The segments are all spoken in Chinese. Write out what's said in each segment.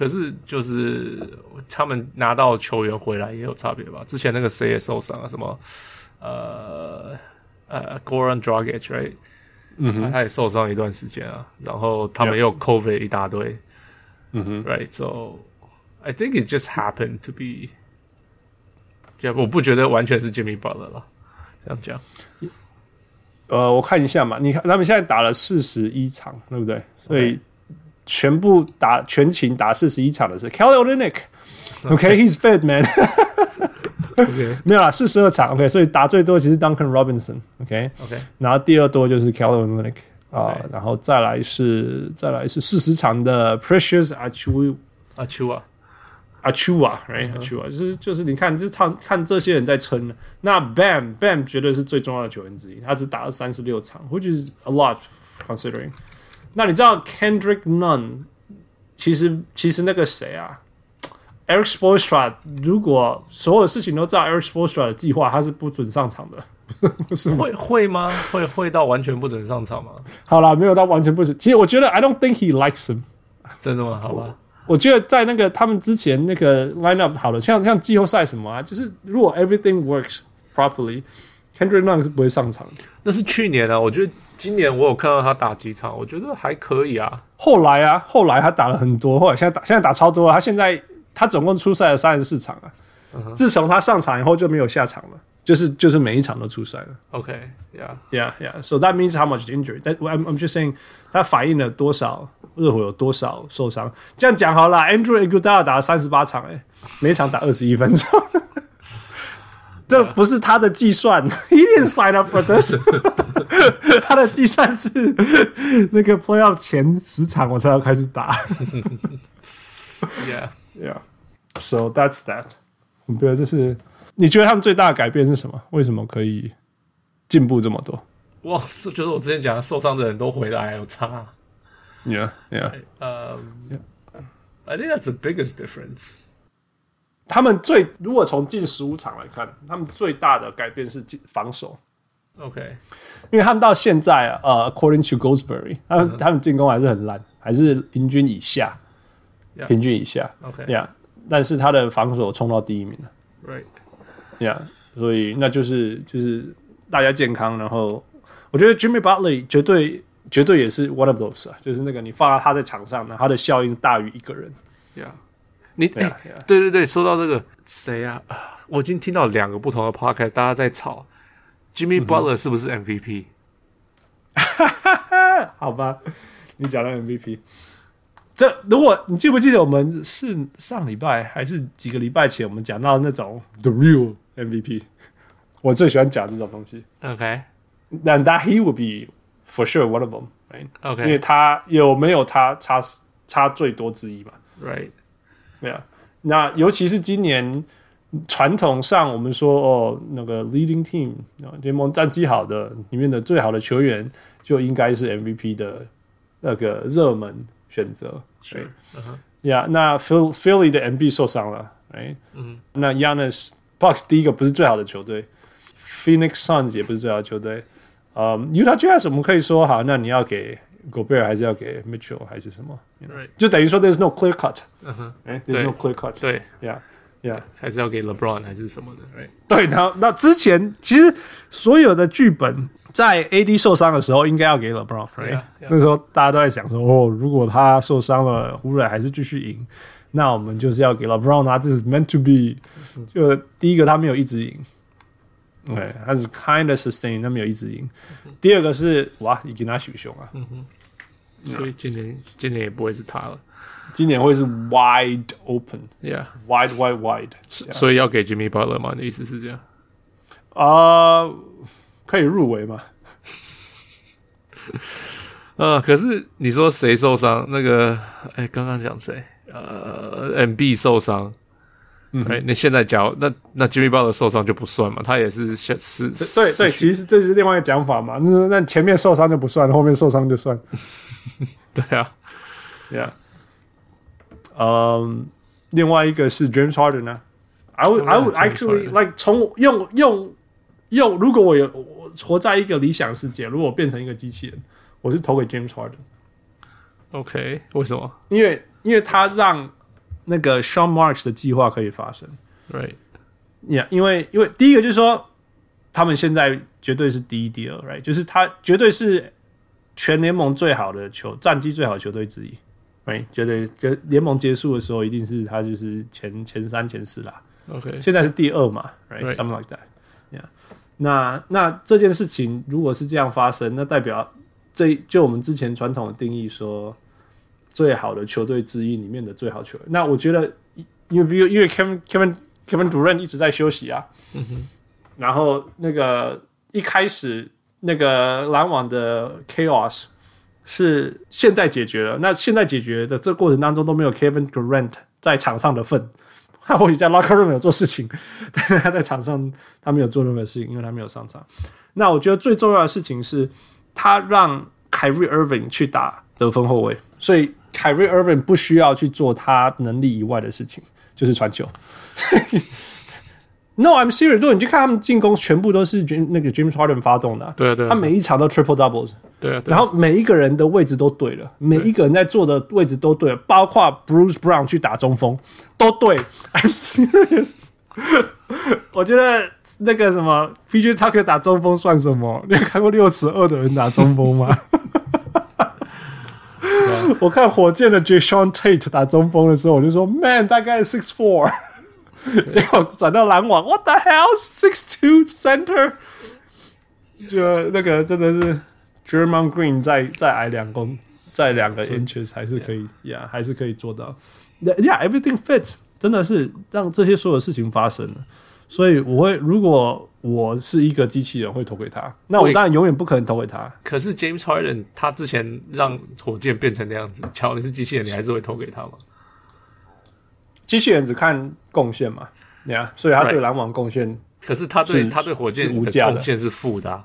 可是就是他们拿到球员回来也有差别吧？之前那个谁也受伤了，什么呃呃 Goran Dragic，right？嗯哼，他也受伤一段时间啊。然后他们又 COVID 一大堆，嗯哼，right？So I think it just happened to be，就我不觉得完全是 Jimmy Butler 了，这样讲。呃，我看一下嘛，你看他们现在打了四十一场，对不对？所以。全部打全勤打四十一场的是 Kelly Olynyk，OK，he's fit man，OK，没有啦，四十二场，OK，所以打最多其实 Duncan Robinson，OK，OK，然后第二多就是 Kelly Olynyk 啊，然后再来是再来是四十场的 Precious Achiuwa，Achiuwa，Achiuwa，right，Achiuwa，就是就是你看，就是看看这些人在撑，那 Bam Bam 绝对是最重要的球员之一，他只打了三十六场，which is a lot considering。那你知道 Kendrick Nunn 其实其实那个谁啊，Eric Spoelstra，如果所有事情都照 Eric Spoelstra 的计划，他是不准上场的，不 是吗？会会吗？会会到完全不准上场吗？好啦，没有到完全不准。其实我觉得 I don't think he likes him。真的吗？好吧，我觉得在那个他们之前那个 lineup 好了，像像季后赛什么啊，就是如果 everything works properly，Kendrick Nunn 是不会上场的。那是去年啊，我觉得。今年我有看到他打几场，我觉得还可以啊。后来啊，后来他打了很多，后来现在打现在打超多了。他现在他总共出赛了三十四场啊。Uh. 自从他上场以后就没有下场了，就是就是每一场都出赛了。OK，Yeah，Yeah，Yeah。So that means how much injury? That I'm I'm just saying，他反映了多少热火有多少受伤。这样讲好了，Andrew Iguodala 打了三十八场，哎，每场打二十一分钟。这不是他的计算，He didn't sign up for this。他的计算是那个 playoff 前十场我才要开始打。Yeah, yeah. So that's that。我觉得这是你觉得他们最大的改变是什么？为什么可以进步这么多？哇，就是我之前讲的，受伤的人都回来，有差。Yeah, yeah. Um, I think that's the biggest difference. 他们最如果从近十五场来看，他们最大的改变是防守。OK，因为他们到现在啊，呃，According to Goldsberry，他们、uh. 他们进攻还是很烂，还是平均以下，Yeah. 平均以下。OK，Yeah，但是他的防守冲到第一名了。Right，Yeah，所以那就是就是大家健康，然后我觉得 Jimmy Butler 绝对绝对也是 one of those 啊，就是那个你放到他在场上呢，他的效应大于一个人。Yeah。你对、啊欸、对对对，说到这个谁啊？我已经听到两个不同的 podcast，大家在吵 Jimmy Butler 是不是 MVP？哈哈哈，好吧，你讲到 MVP，这如果你记不记得我们是上礼拜还是几个礼拜前，我们讲到那种 The Real MVP，我最喜欢讲这种东西。OK，那 that he would be for sure one of them，right？OK，、okay. 因为他有没有他差差最多之一嘛？Right。对啊，那尤其是今年传统上，我们说哦，那个 leading team 啊联盟战绩好的里面的最好的球员，就应该是 MVP 的那个热门选择。是，呀，那 Phil Philly 的 MB 受伤了，哎，嗯，那 Giannis Bucks 第一个不是最好的球队，Phoenix Suns 也不是最好的球队，嗯，Utah Jazz 我们可以说好，那你要给。Gobert 还是要给 Mitchell 还是什么？Right. 就等于说 There's no clear cut，嗯哼，哎，There's no clear cut，对，Yeah，Yeah，还是要给 LeBron 还是什么的，Right？对，然后那之前其实所有的剧本在 AD 受伤的时候应该要给 LeBron，Right？那时候大家都在想说，哦，如果他受伤了，湖人还是继续赢，那我们就是要给 LeBron 啊，这是 meant to be。就第一个他没有一直赢。对，他是 kind of sustain，他没有一直赢。第二个是哇，已经他许雄啊，所以今年今年也不会是他了，今年会是 wide open，yeah，wide wide wide，所以要给 Jimmy Butler 吗？你的意思是这样？啊，可以入围吗？呃，可是你说谁受伤？那个，哎，刚刚讲谁呃，M B 受伤，嗯，哎，那现在讲那那 Jimmy Butler 受伤就不算嘛？他也是是是，对对，其实这是另外一个讲法嘛。那那前面受伤就不算，后面受伤就算。对啊，Yeah，嗯，另外一个是 James Harden 呢？I would I would actually like 从用用用，如果我有我活在一个理想世界，如果我变成一个机器人，我是投给 James Harden。OK，为什么？因为因为他让那个 Sean Marks 的计划可以发生，Right？Yeah，因为因为第一个就是说，他们现在绝对是第一、第二，Right？就是他绝对是全联盟最好的球战绩最好的球队之一，Right？绝对就联盟结束的时候，一定是他就是前前三、前四啦。OK，现在是第二嘛，Right？Something like that，Yeah。那那这件事情如果是这样发生，那代表这就我们之前传统的定义说。最好的球队之一里面的最好球员，那我觉得，因为比如因为 Kevin Kevin Kevin Durant 一直在休息啊，然后那个一开始那个篮网的 Chaos 是现在解决了，那现在解决的这过程当中都没有 Kevin Durant 在场上的份，他或许在 Locker Room 有做事情，他在场上他没有做任何事情，因为他没有上场。那我觉得最重要的事情是他让 Kyrie Irving 去打得分后卫，所以。Kyrie Irving 不需要去做他能力以外的事情，就是传球。No，I'm serious。你去看他们进攻，全部都是那个 James Harden 发动的、啊。对啊，对啊。他每一场都 Triple Doubles。对啊，对啊。然后每一个人的位置都对了，每一个人在做的位置都对了，包括 Bruce Brown 去打中锋都对。I'm serious。我觉得那个什么 PJ Tucker 打中锋算什么？你有看过六尺二的人打中锋吗？我看火箭的 Jae'Sean Tate 打中锋的时候，我就说 Man 大概 six four，结果转到篮网，What the hell six two center，就那个真的是 Draymond Green 再再矮两公，再两个 inches 还是可以呀，yeah, 还是可以做到。Yeah everything fits，真的是让这些所有事情发生了。所以我会，如果我是一个机器人，会投给他。那我当然永远不可能投给他。可是 James Harden 他之前让火箭变成那样子，乔你是机器人，你还是会投给他吗？机器人只看贡献嘛，对啊，所以他对篮网贡献，可是他对他对火箭无价的贡献是负的啊，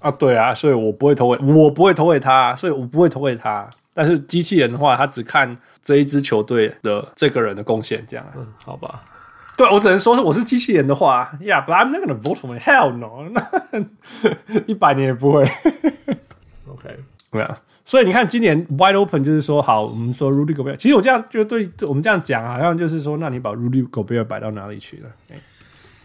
啊，对啊，所以我不会投给，我不会投给他，所以我不会投给他。但是机器人的话，他只看这一支球队的这个人的贡献，这样，嗯，好吧。对，我只能说，我是机器人的话，Yeah，but I'm not gonna vote for me. Hell no，一百年也不会。OK，对啊，所以你看，今年 Wide Open 就是说，好，我们说 Rudy Gobert，其实我这样就对我们这样讲，好像就是说，那你把 Rudy Gobert 摆到哪里去了？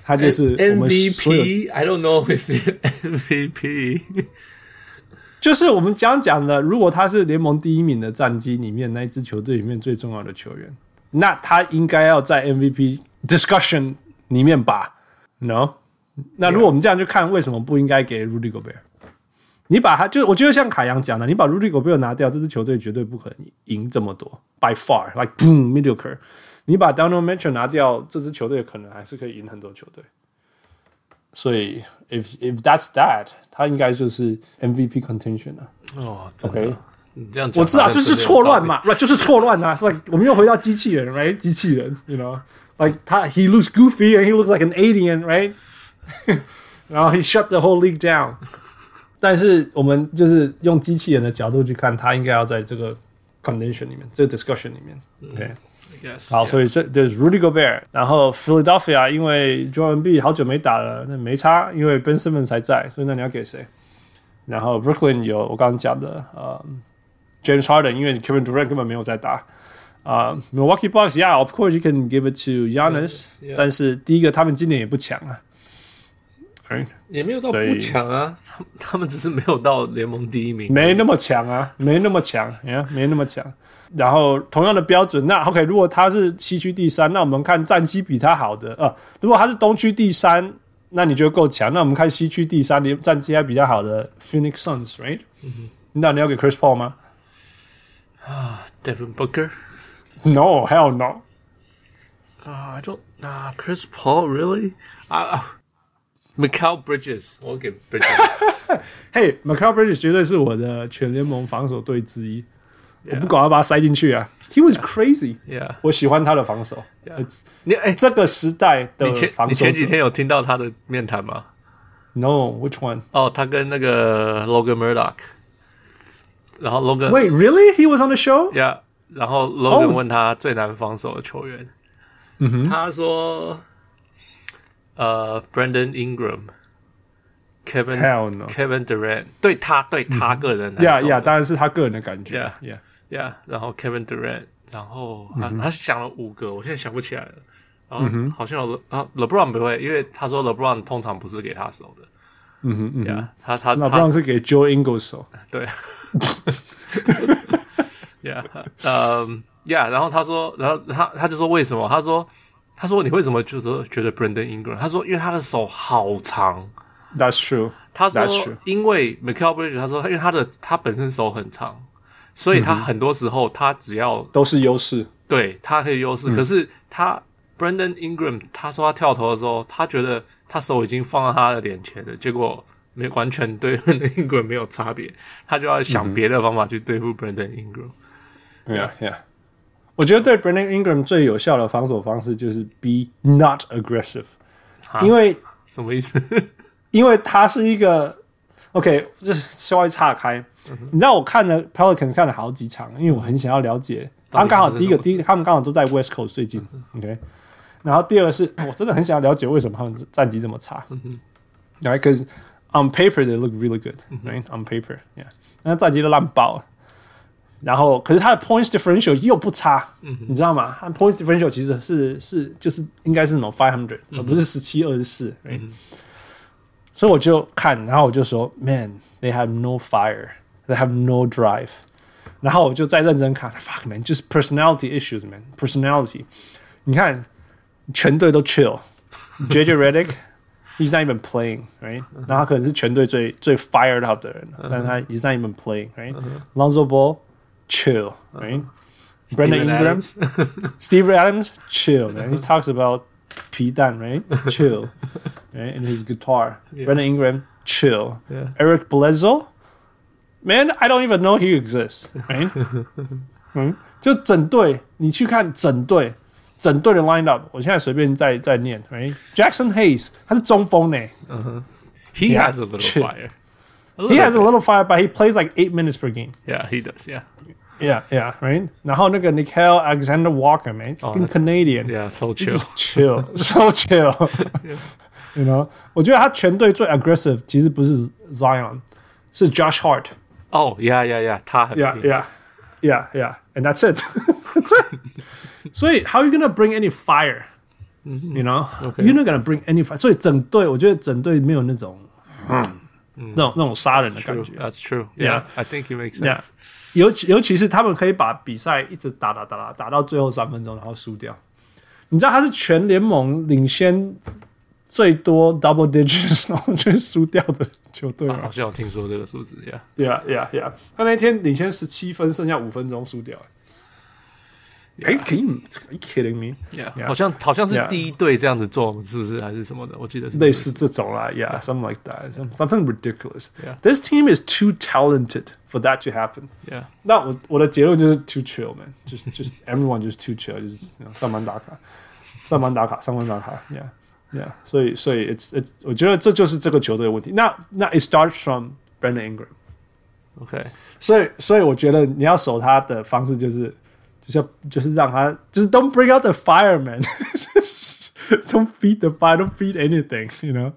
他就是 MVP，I don't know if it's MVP，就是我们讲讲的，如果他是联盟第一名的战绩里面那一支球队里面最重要的球员，那他应该要在 MVP。Discussion 里面吧，no？那如果我们这样去看，为什么不应该给 Rudy Gobert？你把他就我觉得像凯阳讲的，你把 Rudy Gobert 拿掉，这支球队绝对不可能赢这么多，by far，like boom mediocre。你把 Donovan Mitchell 拿掉，这支球队可能还是可以赢很多球队。所以，if if that's that，他应该就是 MVP contention 啊。哦，OK。你这样讲，我知道就是错乱嘛，不就是错乱啊？所以我们又回到机器人，right？机器人，you know，like 他，he looks goofy and he looks like an alien，right？然后 he shut the whole league down。但是我们就是用机器人的角度去看，他应该要在这个 condition 里面，这个 discussion 里面，OK？好，所以这就是 Rudy Gobert。然后 Philadelphia 因为 Joel Embiid 好久没打了，那没差，因为 Ben Simmons 还在，所以那你要给谁？然后 Brooklyn 有我刚刚讲的，呃。James Harden，因为 Kevin Durant 根本没有在打 啊，Milwaukee Bucks，Yeah，of course you can give it to Giannis。但是第一个，他们今年也不强啊，也没有到不强啊，他们只是没有到联盟第一名，没那么强啊，没那么强，哎，没那么强。然后同样的标准，那 OK，如果他是西区第三，那我们看战绩比他好的啊。如果他是东区第三，那你觉得够强？那我们看西区第三的战绩还比较好的 Phoenix Suns，Right？嗯，那你要给 Chris Paul 吗？啊，Devin Booker。no。啊、uh,，I don't。啊，Chris Paul，really？啊、uh,，Mikal Bridges，我给 Bridges。嘿，Mikal Bridges 绝对是我的全联盟防守队之一。Yeah. 我不管要把他塞进去啊。 He was crazy. Yeah，我喜欢他的防守。Yeah. 你哎，这个时代的防守，你前几天有听到他的面谈吗？No，which one？哦，他跟那个 Logan Murdock，然后 Logan。Wait, really? He was on the show? Yeah. 然后 Logan 问他最难防守的球员，嗯哼，他说，呃，Brandon Ingram。Kevin no. Kevin Durant 对他对他个人来说，Yeah Yeah，当然是他个人的感觉，Yeah Yeah，然后 Kevin Durant，然后他他想了五个，我现在想不起来了，然后好像有啊 LeBron 不会，因为他说 LeBron 通常不是给他守的，嗯哼嗯，Yeah，他他 LeBron 是给 Joe Ingles 守，对，Yeah，嗯，Yeah，然后他说，然后他他就说为什么？他说他说你为什么就说觉得 Brandon Ingram？他说因为他的手好长。That's true。他说，因为 Mikal Bridges，他说，因为他的他本身手很长，所以他很多时候他只要都是优势，对他可以优势。可是他 Brandon Ingram，他说他跳投的时候，他觉得他手已经放在他的脸前了，结果没完全对 Brandon Ingram 没有差别，他就要想别的方法去对付 Brandon Ingram。Yeah, yeah。我觉得对 Brandon Ingram 最有效的防守方式就是 be not aggressive，因为什么意思？因为他是一个，OK，这稍微岔开。嗯、你知道我看了 Pelicans 看了好几场，因为我很想要了解。他们刚好第一个，第一，他们刚好都在 West Coast 最近，OK。然后第二个是我真的很想要了解为什么他们战绩这么差。Right，because on paper they look really good，right？On paper，yeah。那战绩都烂爆了。然后，可是他的 points differential 又不差，嗯、你知道吗？他 points differential 其实是是就是应该是那种 five hundred，而不是十七二十四，right？所以我就看，然后我就说，Man，they have no fire，they have no drive。然后我就再认真看，Fuck man，就是 personality issues man，personality。你看，全队都 chill，JJ Redick，he's not even playing，right？然后他可能是全队最最 fired up 的人，但是他 he's not even playing，right？Lonzo Ball，chill，right？Brandon Ingram，Steve Adams，chill，man。He talks about 皮蛋，right? Chill, right? And his guitar. Yeah. Brandon Ingram, chill. Yeah. Eric Bledsoe, man, I don't even know he exists, right? 嗯，就整队，你去看整队，整队的 lineup，我现在随便再再念，right? Jackson Hayes，他是中锋呢。嗯哼，He has a little fire. He has a little fire, but he plays like eight minutes per game. Yeah, he does. Yeah. Yeah, yeah, right. 然后那个 Nickeil Alexander Walker, man, in Canadian. Yeah, so chill, chill, so chill. You know，我觉得他全队最 aggressive 其实不是 Zion，是 Josh Hart。哦，yeah, yeah, yeah，他很 yeah, yeah, yeah, yeah, and that's it. That's it. 所以 how are you gonna bring any fire? You know, you're not gonna bring any fire. 所以整队，我觉得整队没有那种，嗯， 那种那种杀人的感觉。That's true. Yeah, I think it makes sense. 尤其尤其是他们可以把比赛一直打打打打打到最后三分钟，然后输掉。你知道他是全联盟领先最多 double digits 然后就输掉的球队吗？好像有听说这个数字呀。Yeah, yeah, yeah. 他那天领先十七分，剩下五分钟输掉。哎，可以？Are you kidding me? Yeah，好像好像是第一队这样子做，是不是还是什么的？我记得是类似这种啦。Yeah，something like that. Something ridiculous. Yeah, this team is too talented for that to happen. Yeah，那我我的结论就是 too chill, man. 就是就是 everyone just too chill，就是上班打卡，上班打卡，上班打卡。Yeah，yeah. 所以所以 it's it's，我觉得这就是这个球队的问题。那那 it starts from Brandon Ingram. OK，所以所以我觉得你要守他的方式就是。 就就是让他就是 don't bring out the fireman，就是 don't feed the fire，don't feed anything，you know。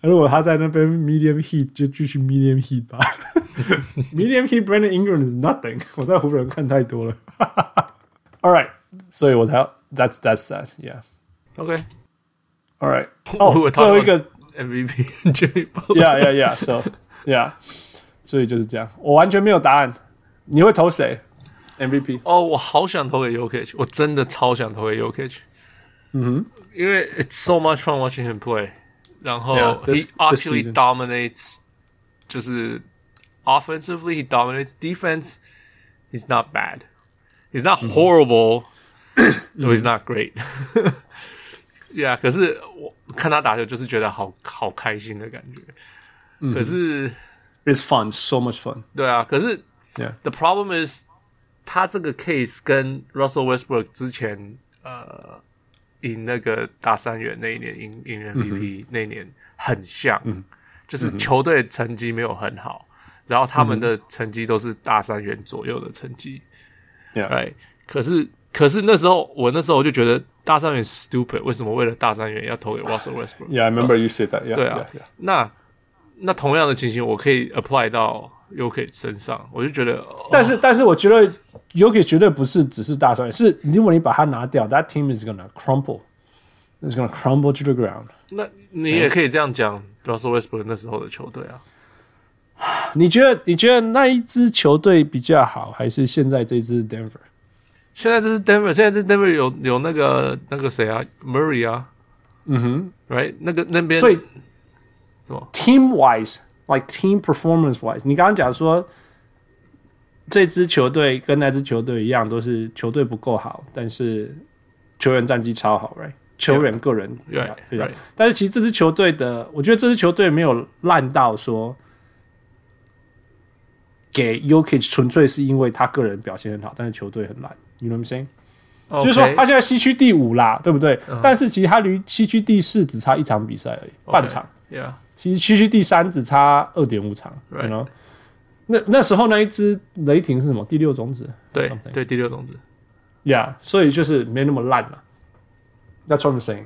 如果他在那边 medium heat，就继续 medium heat 吧。 medium heat Brandon Ingram is nothing，我在湖人看太多了。 All right，所以我才 that's that's that，yeah。OK，All right。哦，最后一个 MVP，Yeah yeah yeah，so yeah，所以就是这样，我完全没有答案。你会投谁 ？MVP 哦，我好想投给 Jokic，我真的超想投给 Jokic。嗯哼，因为 it's so much fun watching him play。然后 yeah, this, he actually dominates，就是 offensively he dominates defense。He's not bad. He's not horrible. No, he's not great. Yeah，可是我看他打球就是觉得好好开心的感觉。可是 it's fun, so much fun。对啊，可是 yeah，the problem is。 他这个 case 跟 Russell Westbrook 之前呃赢那个大三元那一年赢赢 MVP 那一年很像，嗯、就是球队成绩没有很好，嗯、然后他们的成绩都是大三元左右的成绩，可是可是那时候我那时候我就觉得大三元 stupid，为什么为了大三元要投给 Russell Westbrook？Yeah, I remember you said that. Yeah, 对啊，yeah, yeah. 那那同样的情形我可以 apply 到 Jokic 身上，我就觉得，但是、哦、但是我觉得 Jokic 绝对不是只是大三元，是如果你把它拿掉，That team is gonna crumble. It's gonna crumble to the ground。那你也可以这样讲，Russell Westbrook 那时候的球队啊。你觉得你觉得那一支球队比较好，还是现在这支 Denver？现在这是 Denver，现在这 Denver 有有那个那个谁啊，Murray 啊。嗯哼，Right？那个那边所以什么？Team wise，like team performance wise，你刚刚讲说这支球队跟那支球队一样，都是球队不够好，但是球员战绩超好，Right？球员个人.但是其实这支球队的，我觉得这支球队没有烂到说给 Jokic 纯粹是因为他个人表现很好，但是球队很烂。You know what I'm saying？. 就是说他现在西区第五啦，对不对？Uh. 但是其实他离西区第四只差一场比赛而已.半场。Yeah，其实区区第三只差二点五场。You know? 那那时候那一只雷霆是什么？第六种子？对对，第六种子。Yeah，所以就是没那么烂了。That's what I'm saying.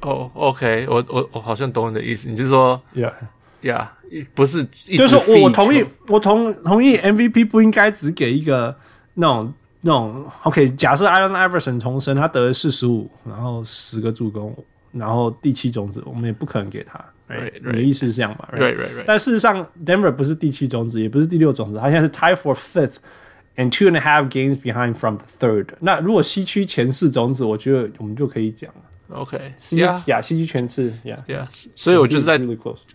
哦、oh,，OK，我我我好像懂你的意思。你是说，Yeah，Yeah，不是，就是说我同意，我同同意 MVP 不应该只给一个那种那种 OK。假设 Allen Iverson 重生，他得了四十五，然后十个助攻，然后第七种子，我们也不可能给他。Right, right, 你的意思是这样嘛？对对对。但事实上，Denver 不是第七种子，也不是第六种子，他现在是 tie for fifth。And two and a half games behind from the third。那如果西区前四种子，我觉得我们就可以讲了。OK，呀、yeah. 西区全是呀呀，所以我就是在.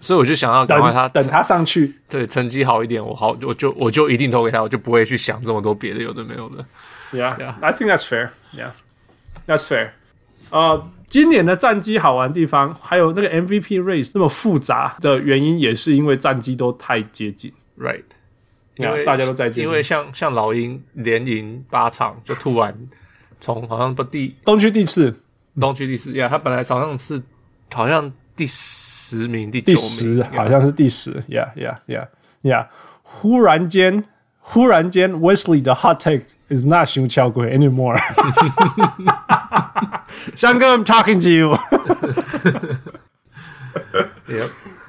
所以我就想要等他等他上去，对成绩好一点，我好我就我就一定投给他，我就不会去想这么多别的有的没有的。Yeah，I think that's fair. Yeah，that's fair. 呃、uh,，今年的战绩好玩的地方，还有那个 MVP race 那么复杂的原因，也是因为战绩都太接近，Right。因为大家都在，因为像像老鹰连赢八场，就突然从好像不第东区第四，东区第四。呀，他本来早上是好像第十名，第第十好像是第十。呀呀呀呀，忽然间忽然间，Wesley 的 hot take is not 熊巧鬼 anymore。香哥，I'm talking to you。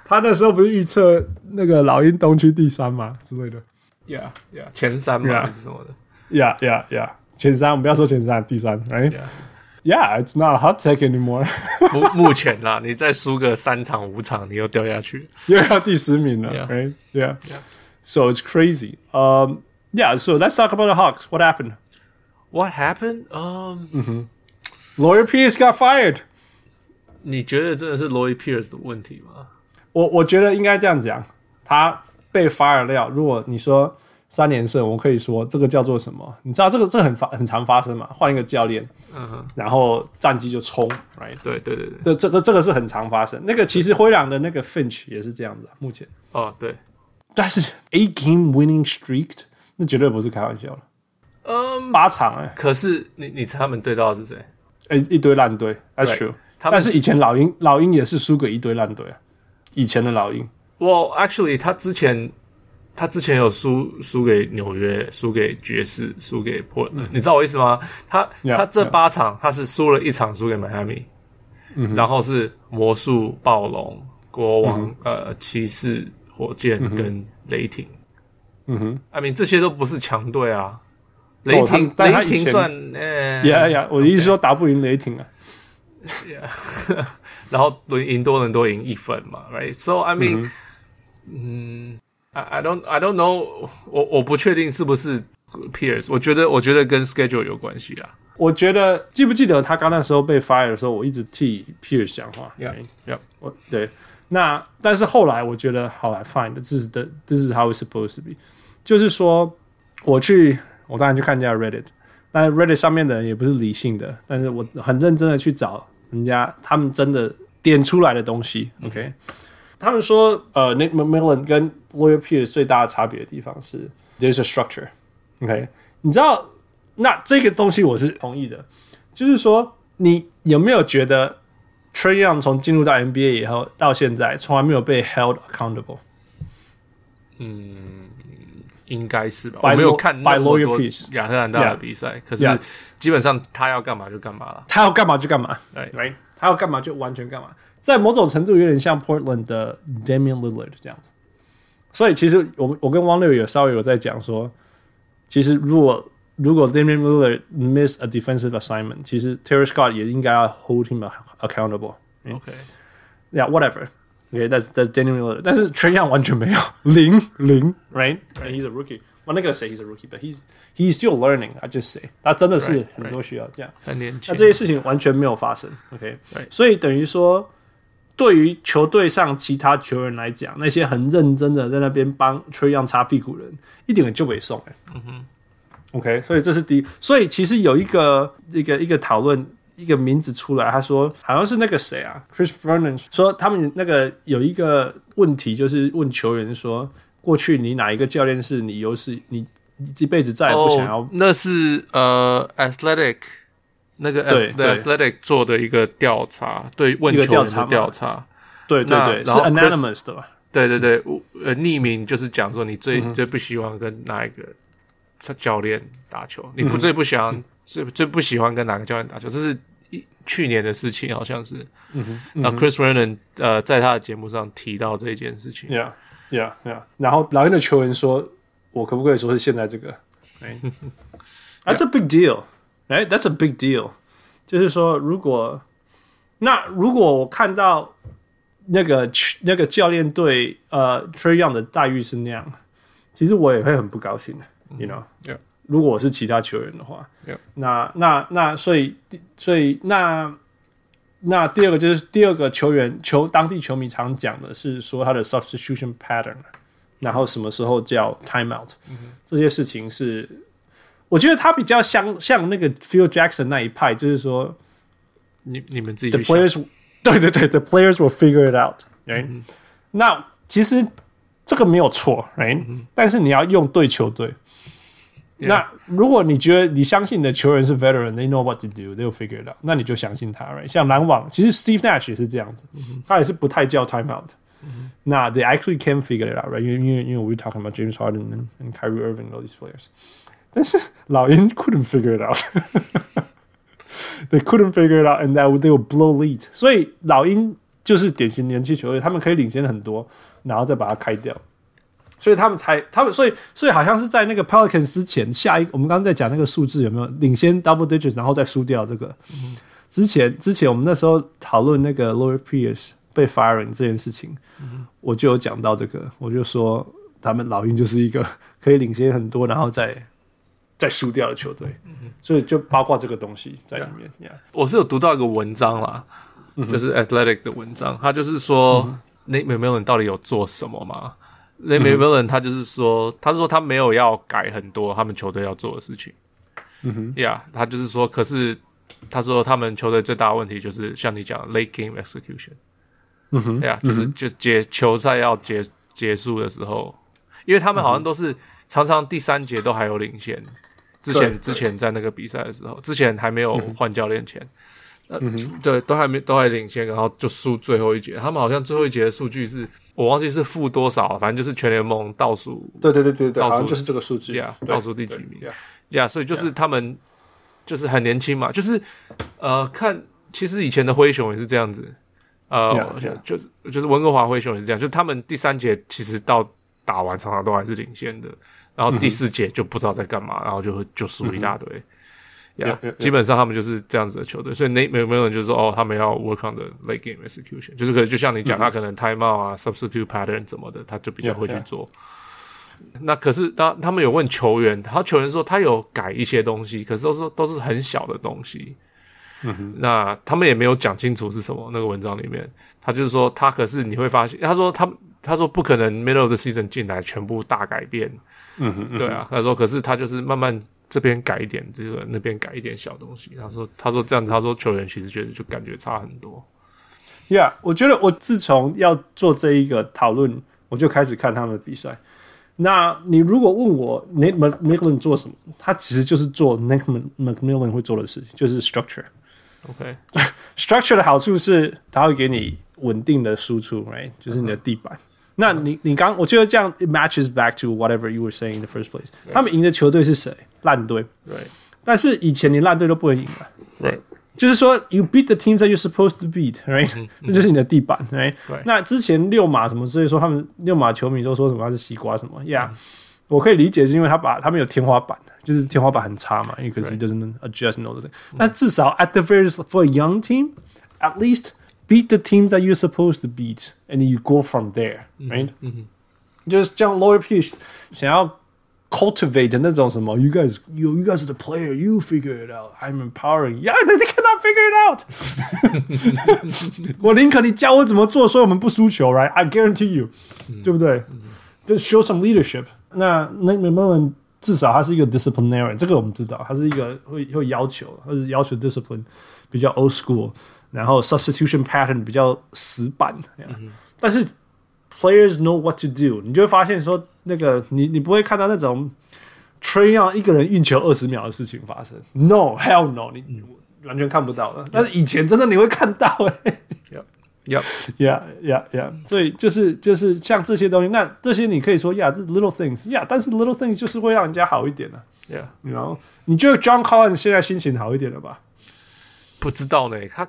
他那时候不是预测那个老鹰东区第三吗之类的？Yeah, yeah，前三嘛，yeah. 还是什么的？Yeah, yeah, yeah，前三，我们不要说前三，第三，Right? Yeah, it's not a hot take anymore 目目前啦，你再输个三场五场，你又掉下去，又要第十名了，Right? Yeah, yeah. So it's crazy. Um, yeah. So let's talk about the Hawks. What happened? What happened? Um, 嗯哼，Lloyd Pierce got fired. 你觉得真的是 Lloyd Pierce 的问题吗？我我觉得应该这样讲，他。被 fire 掉，如果你说三连胜，我可以说这个叫做什么？你知道这个这个很发很常发生嘛？换一个教练，嗯哼，然后战绩就冲，right？对对对对，这这个这个是很常发生。那个其实灰狼的那个 Finch 也是这样子啊，目前哦对， 但是 eight game winning streak 那绝对不是开玩笑的，嗯，八场哎、欸，可是你你猜他们对到的是谁？哎，一堆烂队，That's true。但是以前老鹰老鹰也是输给一堆烂队啊，以前的老鹰。Well, actually，他之前他之前有输输给纽约，输给爵士，输给波特兰，你知道我意思吗？他、yeah, 他这八场、yeah. 他是输了一场输给迈阿密，然后是魔术、暴龙、国王、嗯、呃骑士、火箭跟雷霆。嗯哼，I mean 这些都不是强队啊。雷霆、哦、雷霆算呃呀呀，我的意思说打不赢雷霆啊。Yeah. 然后轮赢多伦多赢一分嘛，right？So I mean。嗯嗯，I I don't I don't know，我我不确定是不是 Pierce，我觉得我觉得跟 schedule 有关系啊。我觉得记不记得他刚那时候被 fire 的时候，我一直替 Pierce 讲话。Yeah, yeah，我对。那但是后来我觉得，好来 fine，这是的，这是 how it's supposed to be，就是说我去，我当然去看人家 Reddit，但 Reddit 上面的人也不是理性的，但是我很认真的去找人家他们真的点出来的东西，OK，、他们说呃 n i c k McMillan 跟 Lawyer Peter 最大的差别的地方是 there's a structure，OK，、你知道那这个东西我是同意的，就是说你有没有觉得 Trae Young 从进入到 NBA 以后到现在，从来没有被 held accountable？嗯，应该是吧。我没有看那么多亚特兰大的比赛，可是基本上他要干嘛就干嘛了，他要干嘛就干嘛，对，right? 他要干嘛就完全干嘛，在某种程度有点像 Portland 的 Damian Lillard 这样子。所以其实我我跟汪六有稍微有在讲说，其实如果如果 Damian Lillard miss a defensive assignment，其实 Terry Scott 也应该要 hold him accountable。OK，yeah whatever。OK，但是但是 Damian Lillard，但是 Trae Young 完全没有零零，right？He's a rookie。我那个谁 he's a rookie，but he's he's still learning。I just say，他真的是很多需要这样。很年轻。那这些事情完全没有发生。OK，所以等于说。对于球队上其他球员来讲，那些很认真的在那边帮 Trae Young 擦屁股的人，一点就没送哎。嗯哼 ，OK，所以这是第一。所以其实有一个一个一个讨论，一个名字出来，他说好像是那个谁啊，Chris Vernon 说他们那个有一个问题，就是问球员说，过去你哪一个教练是你优势，你你这辈子再也不想要？Oh, 那是呃、uh,，Athletic。那个对对 Athletic 做的一个调查，对问球员的调查，对对对，是 anonymous 的吧？对对对，呃，匿名就是讲说你最最不希望跟哪一个教练打球，你不最不喜欢最最不喜欢跟哪个教练打球，这是一去年的事情，好像是。嗯哼，那 Chris Vernon 呃在他的节目上提到这件事情，Yeah Yeah Yeah，然后老鹰的球员说，我可不可以说是现在这个？哎，That's a big deal。哎，That's a big deal。就是说，如果那如果我看到那个那个教练对呃 Trae Young 的待遇是那样，其实我也会很不高兴的。You know，Yeah. 如果我是其他球员的话，Yeah. 那那那所以所以那那第二个就是第二个球员球当地球迷常讲的是说他的 substitution pattern，然后什么时候叫 timeout，这些事情是。我觉得他比较像像那个 Phil Jackson 那一派，就是说，你你们自己 The players 对对对，The players will figure it out，right？、嗯、那其实这个没有错，right？、嗯、但是你要用对球队。Yeah. 那如果你觉得你相信你的球员是 veteran，they know what to do，they will figure it out，那你就相信他，right？像篮网，其实 Steve Nash 也是这样子，嗯、他也是不太叫 timeout。嗯、那 they actually can figure it out，right？因为因为因为我们 talking about James Harden and, and Kyrie Irving all these players。但是老鹰 couldn't figure it out，they couldn't figure it out，and that they would blow lead。所以老鹰 就是典型年轻球队，他们可以领先很多，然后再把它开掉。所以他们才，他们所以所以好像是在那个 Pelicans 之前，下一我们刚刚在讲那个数字有没有领先 double digits，然后再输掉这个。之前之前我们那时候讨论那个 Lloyd Pierce 被 firing 这件事情，我就有讲到这个，我就说他们老鹰就是一个可以领先很多，然后再。再输掉的球队，所以就包括这个东西在里面。我是有读到一个文章啦，就是 Athletic 的文章，他就是说 Nate McMillan 到底有做什么吗？Nate McMillan 他就是说，他是说他没有要改很多他们球队要做的事情。嗯哼，Yeah，他就是说，可是他说他们球队最大的问题就是像你讲 late game execution。嗯哼，Yeah，就是就结球赛要结结束的时候，因为他们好像都是常常第三节都还有领先。之前之前在那个比赛的时候，之前还没有换教练前，嗯哼，呃、对，都还没都还领先，然后就输最后一节。他们好像最后一节的数据是我忘记是负多少，反正就是全联盟倒数。对对对对对，倒数就是这个数据呀，倒数第几名呀？呀，所以就是他们就是很年轻嘛，就是呃，看其实以前的灰熊也是这样子，呃，yeah, yeah. 就是就是温哥华灰熊也是这样，就是他们第三节其实到打完常常都还是领先的。然后第四节就不知道在干嘛，嗯、然后就就输一大堆，嗯 yeah. 基本上他们就是这样子的球队，所以那没有没有人就说哦，他们要 work on the late game execution，就是可能就像你讲，嗯、他可能 timeout 啊，substitute pattern 怎么的，他就比较会去做。那可是当他们有问球员，他球员说他有改一些东西，可是都是都是很小的东西。嗯哼，那他们也没有讲清楚是什么。那个文章里面，他就是说他可是你会发现，他说他他说不可能 middle of the season 进来全部大改变。嗯哼，对啊，他说，可是他就是慢慢这边改一点，这个那边改一点小东西。他说，他说这样子，他说球员其实觉得就感觉差很多。Yeah，我觉得我自从要做这一个讨论，我就开始看他们的比赛。那你如果问我 Nate McMillan 做什么，他其实就是做 Nate McMillan 会做的事情，就是 structure。OK，structure 的好处是它会给你稳定的输出，right？就是你的地板。那你你刚我觉得这样 it matches back to whatever you were saying in the first place。他们赢的球队是谁？烂队。对。但是以前你烂队都不会赢的。对。就是说，you beat the teams that you're supposed to beat，right？那就是你的地板，right？那之前溜马什么，所以说他们溜马球迷都说什么他是西瓜什么，yeah。我可以理解，是因为他把他们有天花板，就是天花板很差嘛，因为可是 he doesn't adjust and all that。但至少 at the very for a young team，at least beat the team that you're supposed to beat，and you go from there，right？就是像 Lloyd Pierce 想要。 cultivate 那种什么，you guys you you guys are the player, you figure it out. I'm empowering. Yeah, they, they cannot figure it out. 我宁可你教我怎么做，所以我们不输球，right? I guarantee you，、嗯、对不对？就、嗯、show some leadership 那。那那 McMillan 至少他是一个 disciplinarian，这个我们知道，他是一个会会要求，他是要求 discipline 比较 old school，然后 substitution pattern 比较死板。嗯、但是 players know what to do，你就会发现说。那个你你不会看到那种 Trae Young 一个人运球二十秒的事情发生，No hell no，你完全看不到的。但是以前真的你会看到哎，Yep yeah yeah yeah，所以就是就是像这些东西，那这些你可以说呀，这 little things 呀，但是 little things 就是会让人家好一点的，Yeah，然后你觉得 John Collins 现在心情好一点了吧？不知道呢，他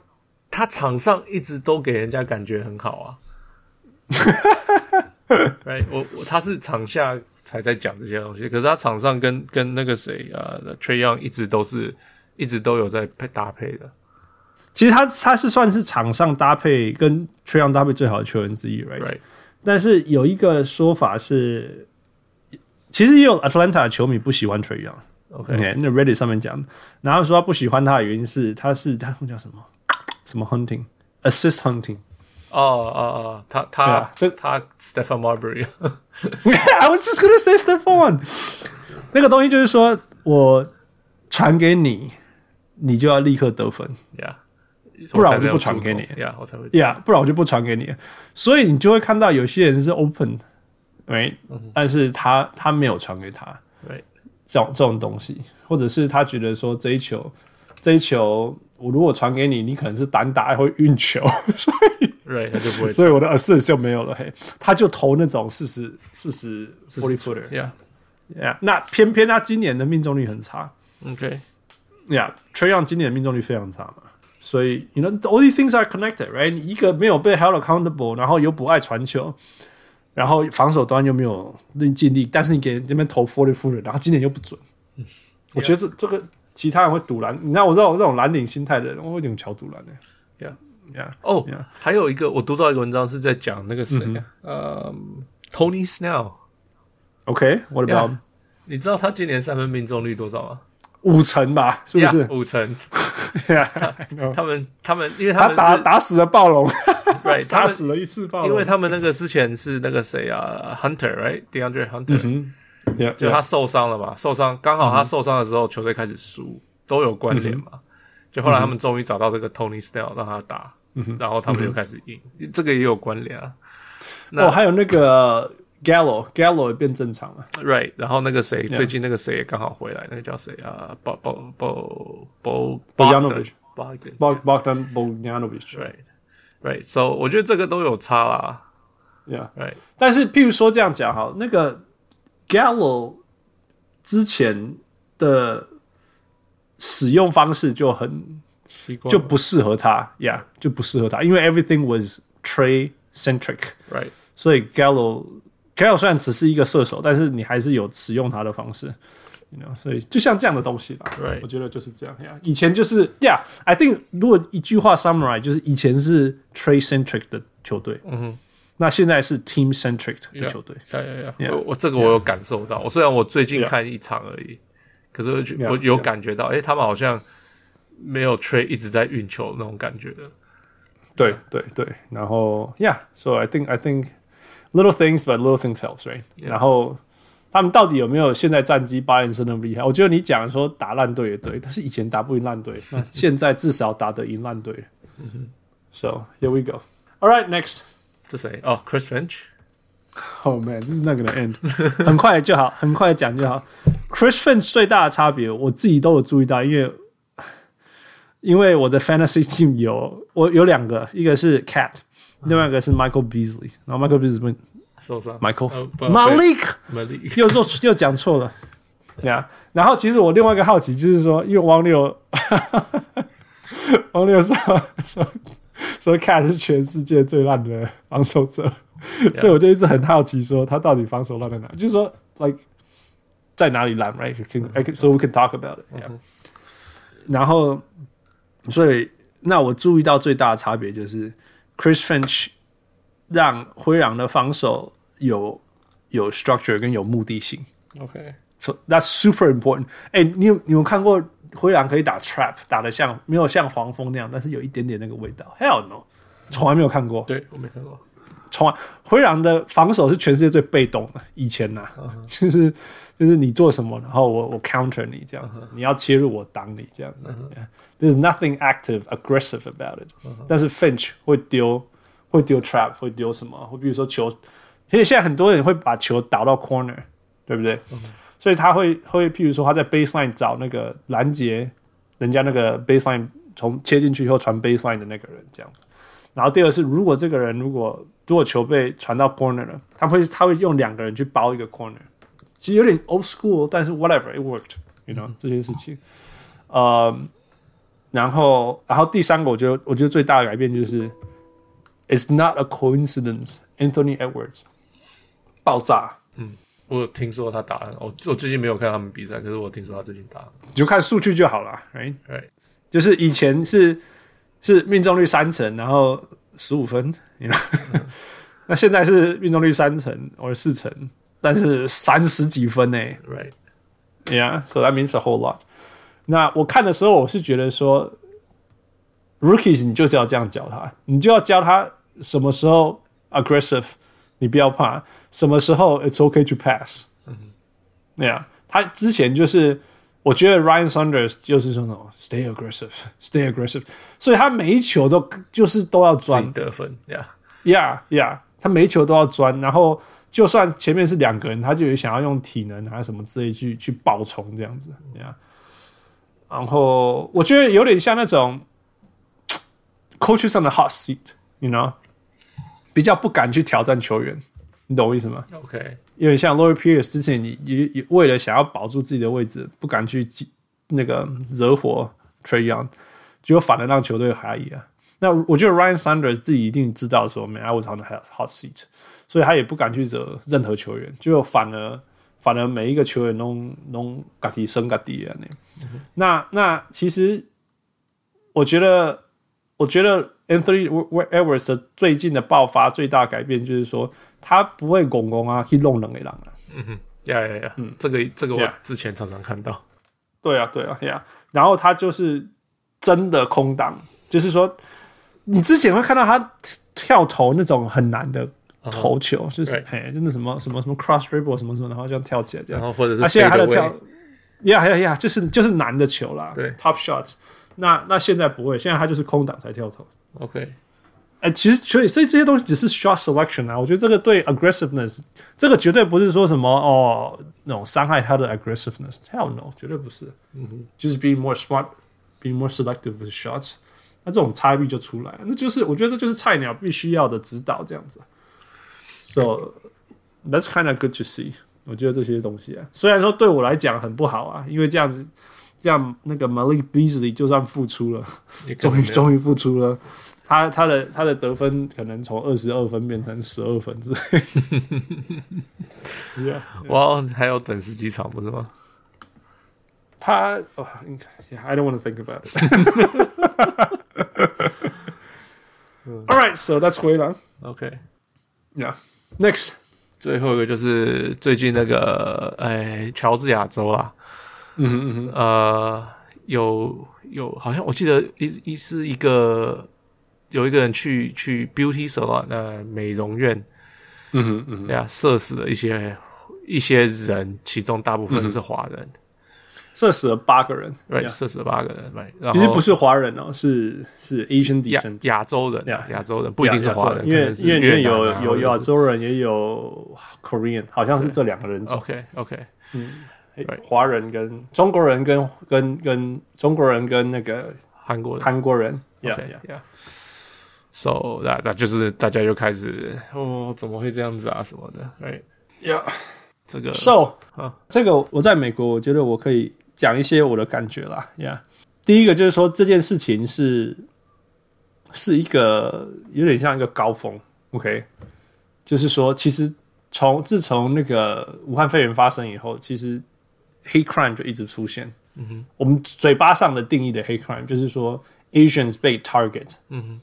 他场上一直都给人家感觉很好啊。Right，我我他是场下才在讲这些东西，可是他场上跟跟那个谁啊，Trae Young 一直都是一直都有在配搭配的。其实他他是算是场上搭配跟 Trae Young 搭配最好的球员之一，Right？, right. 但是有一个说法是，其实也有 Atlanta 的球迷不喜欢 Trae Young。OK，那 Reddit 上面讲，然后说他不喜欢他的原因是他是他叫什么什么 hunting，assist hunting。哦哦哦，他他这他 Stephan Marbury，I was just gonna say Stephon，那个东西就是说我传给你，你就要立刻得分，Yeah，不然我就不传给你，Yeah，我才会，Yeah，不然我就不传给你，所以你就会看到有些人是 open，哎，但是他他没有传给他，对，这种这种东西，或者是他觉得说这一球这一球。我如果传给你，你可能是单打还会运球，所以，Right，他就不会，所以我的 assist 就没有了。嘿，他就投那种四十四十 forty footer，Yeah，Yeah。那偏偏他今年的命中率很差。OK，Yeah，Trae Young 今年的命中率非常差嘛，所以，You know，all these things are connected，right？你一个没有被 held accountable，然后又不爱传球，然后防守端又没有尽力，但是你给这边投 forty footer，然后今年又不准。我觉得这这个。其他人会堵拦，你看我知道我这种蓝领心态的人，我有点乔赌篮的。Yeah, yeah. 哦.还有一个我读到一个文章是在讲那个谁，呃、um,，Tony Snell。OK，What、okay, about？、Yeah. 你知道他今年三分命中率多少吗？五成吧，是不是？Yeah, 五成。Yeah, 他们他们因为他们他打打死了暴龙，right, 杀死了一次暴龙，因为他们那个之前是那个谁啊，Hunter，right，DeAndre Hunter。Hunter, Yeah, 就他受伤了嘛，yeah. 受伤刚好他受伤的时候，球队开始输，都有关联嘛。就后来他们终于找到这个 Tony Snell 让他打，然后他们就开始赢，这个也有关联啊。哦，还有那个 Gallo，Gallo 也变正常了，Right？然后那个谁，最近那个谁也刚好回来，那个叫谁啊？Bo Bo Bo Bo Bogdan Bogdanovic，Right？Right？So 我觉得这个都有差啦，Yeah，Right？但是譬如说这样讲哈，那个。Gallo 之前的使用方式就很就不适合他，Yeah，就不适合他，因为 everything was Trae centric，Right？所以 Gallo Gallo 虽然只是一个射手，但是你还是有使用他的方式，You know，所以就像这样的东西吧，Right？我觉得就是这样，Yeah，以前就是 Yeah，I think 如果一句话 summarize 就是以前是 Trae centric 的球队，嗯哼。那现在是 team centric 的球队，呀呀呀！我我这个我有感受到，我虽然我最近看一场而已，可是我我有感觉到，哎，他们好像没有 Trae 一直在运球那种感觉的。对对对，然后，Yeah，so I think I think little things but little things helps, right？然后他们到底有没有现在战绩八连胜那么厉害？我觉得你讲说打烂队也对，但是以前打不赢烂队，那现在至少打得赢烂队。So here we go. All right, next. 是谁？哦，Chris Finch。Oh man，这是那个的 end，很快就好，很快讲就好。Chris Finch 最大的差别，我自己都有注意到，因为因为我的 Fantasy Team 有我有两个，一个是 Cat，另外一个是 Michael Beasley，然后 Michael Beasley 受伤，Michael Malik Malik 又做又讲错了，对啊。然后其实我另外一个好奇就是说，因为汪六汪六说说说 Cat 是全世界最烂的防守者。所以我就一直很好奇，说他到底防守烂在哪？就是说，like 在哪里烂？Right？So we can talk about it. Yeah. 然后，所以那我注意到最大的差别就是 Chris Finch 让灰狼的防守有有 structure 跟有目的性。OK，So that's super important. 哎，你有你有看过灰狼可以打 trap 打的像没有像黄蜂那样，但是有一点点那个味道？Hell no，从来没有看过。对，我没看过。从来灰狼的防守是全世界最被动的。以前呐、啊，uh huh. 就是就是你做什么，然后我我 counter 你这样子，uh huh. 你要切入我挡你这样子。Uh huh. There's nothing active, aggressive about it. Uh. 但是 Finch 会丢会丢 trap，会丢什么？会比如说球，其实现在很多人会把球倒到 corner，对不对？Uh. 所以他会会譬如说他在 baseline 找那个拦截人家那个 baseline 从切进去以后传 baseline 的那个人这样。然后第二是，如果这个人如果如果球被传到 corner 了，他会他会用两个人去包一个 corner，其实有点 old school，但是 whatever it worked，you know、这些事情，呃，然后然后第三个，我觉得我觉得最大的改变就是，it's not a coincidence，Anthony Edwards 爆炸，嗯，我有听说他打了，我我最近没有看他们比赛，可是我听说他最近打了，你就看数据就好了，right right，就是以前是。是命中率三成，然后十五分，you know? 那现在是命中率三成或者四成，但是三十几分呢？Right，yeah，so that means a whole lot。那我看的时候，我是觉得说，rookies 你就是要这样教他，你就要教他什么时候 aggressive，你不要怕，什么时候 it's okay to pass。嗯哼，yeah，他之前就是。我觉得 Ryan Saunders 就是说那种 stay aggressive，stay aggressive，所以他每一球都就是都要钻得分，Yeah，Yeah，Yeah，他每一球都要钻，然后就算前面是两个人，他就有想要用体能还是什么之类去去爆冲这样子，Yeah，然后我觉得有点像那种 coach 上的 hot seat，you know，比较不敢去挑战球员，你懂我意思吗？OK。因为像 Lloyd Pierce 之前，你你也为了想要保住自己的位置，不敢去那个惹火 Trae Young，结果反而让球队怀疑啊。那我觉得 Ryan Saunders 自己一定知道说，Man, I was on the hot seat，所以他也不敢去惹任何球员，就反而反而每一个球员都都嘎提升嘎低啊那那其实我觉得，我觉得 Anthony Edwards 的最近的爆发最大改变就是说。他不会拱拱啊，去弄人给人啊。嗯哼，呀呀呀，嗯，这个这个我之前常常看到。对啊，对啊，呀、啊。然后他就是真的空档，就是说，你之前会看到他跳投那种很难的投球，uh huh. 就是.嘿，真的什么什么什么 cross dribble 什么什么，然后这样跳起来这样。然后或者是他现在他的跳，呀呀呀，就是就是难的球啦。对，top shots。那那现在不会，现在他就是空档才跳投。OK。哎，其实所以所以这些东西只是 shot selection 啊，我觉得这个对 aggressiveness，这个绝对不是说什么哦那种伤害他的 aggressiveness，hell no，绝对不是，嗯哼，就是 being more smart，being more selective with shots，那这种差异就出来了，那就是我觉得这就是菜鸟必须要的指导这样子，so that's kind of good to see，我觉得这些东西啊，虽然说对我来讲很不好啊，因为这样子这样那个 Malik Beasley 就算复出了，终于终于复出了。他他的他的得分可能从二十二分变成十二分之类。哇，还要等十几场不是吗？他哦，I don't want to think about it。All right, so that's 灰狼。OK, yeah. Next，最后一个就是最近那个哎，乔治亚州啦。嗯哼嗯哼，呃，有有，好像我记得一一是一个。有一个人去去 beauty salon 呃美容院，嗯哼嗯哼，对啊，射死了一些一些人，其中大部分是华人。射死了八个人，对，射死了八个人，对。其实不是华人哦，是是 Asian descent，亚洲人，亚洲人不一定是华人，因为因为里面有有亚洲人，也有 Korean，好像是这两个人种。OK OK，嗯，华人跟中国人跟跟跟中国人跟那个韩国人，韩国人，Yeah Yeah。So 那那就是大家又开始哦，怎么会这样子啊什么的，对，Yeah，这个 So 啊，这个我在美国，我觉得我可以。讲一些我的感觉啦，Yeah，第一个就是说这件事情是是一个有点像一个高峰，OK，就是说其实从自从那个武汉肺炎发生以后，其实 hate crime 就一直出现。嗯哼，我们嘴巴上的定义的 hate crime 就是说 Asians 被 target，嗯哼，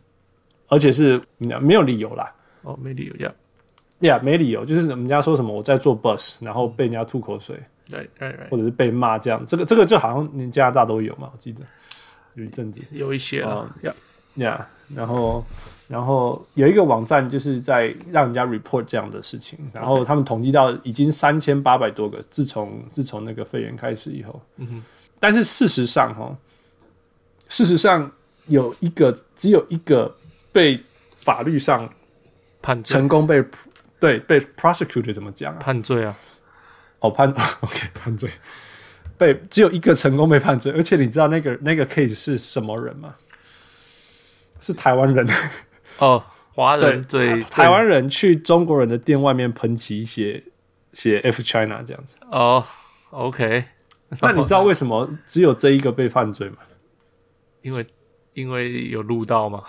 而且是没有理由啦，哦，没理由，Yeah，Yeah，没理由，就是人家说什么我在坐 bus，然后被人家吐口水。对，对，对，或者是被骂这样，这个这个就好像连加拿大都有嘛，我记得有一阵子。有一些啊，呀呀，然后然后有一个网站就是在让人家 report 这样的事情，然后他们统计到已经三千八百多个，自从自从那个肺炎开始以后，嗯哼，但是事实上哈，事实上有一个只有一个被法律上判成功被对被 prosecuted 怎么讲啊？判罪啊。哦，判 OK 判罪，被只有一个成功被判罪，而且你知道那个那个 case 是什么人吗？是台湾人哦，华人 对台湾人去中国人的店外面喷漆，写写 F China 这样子哦，OK，那你知道为什么只有这一个被犯罪吗？因为因为有录到吗？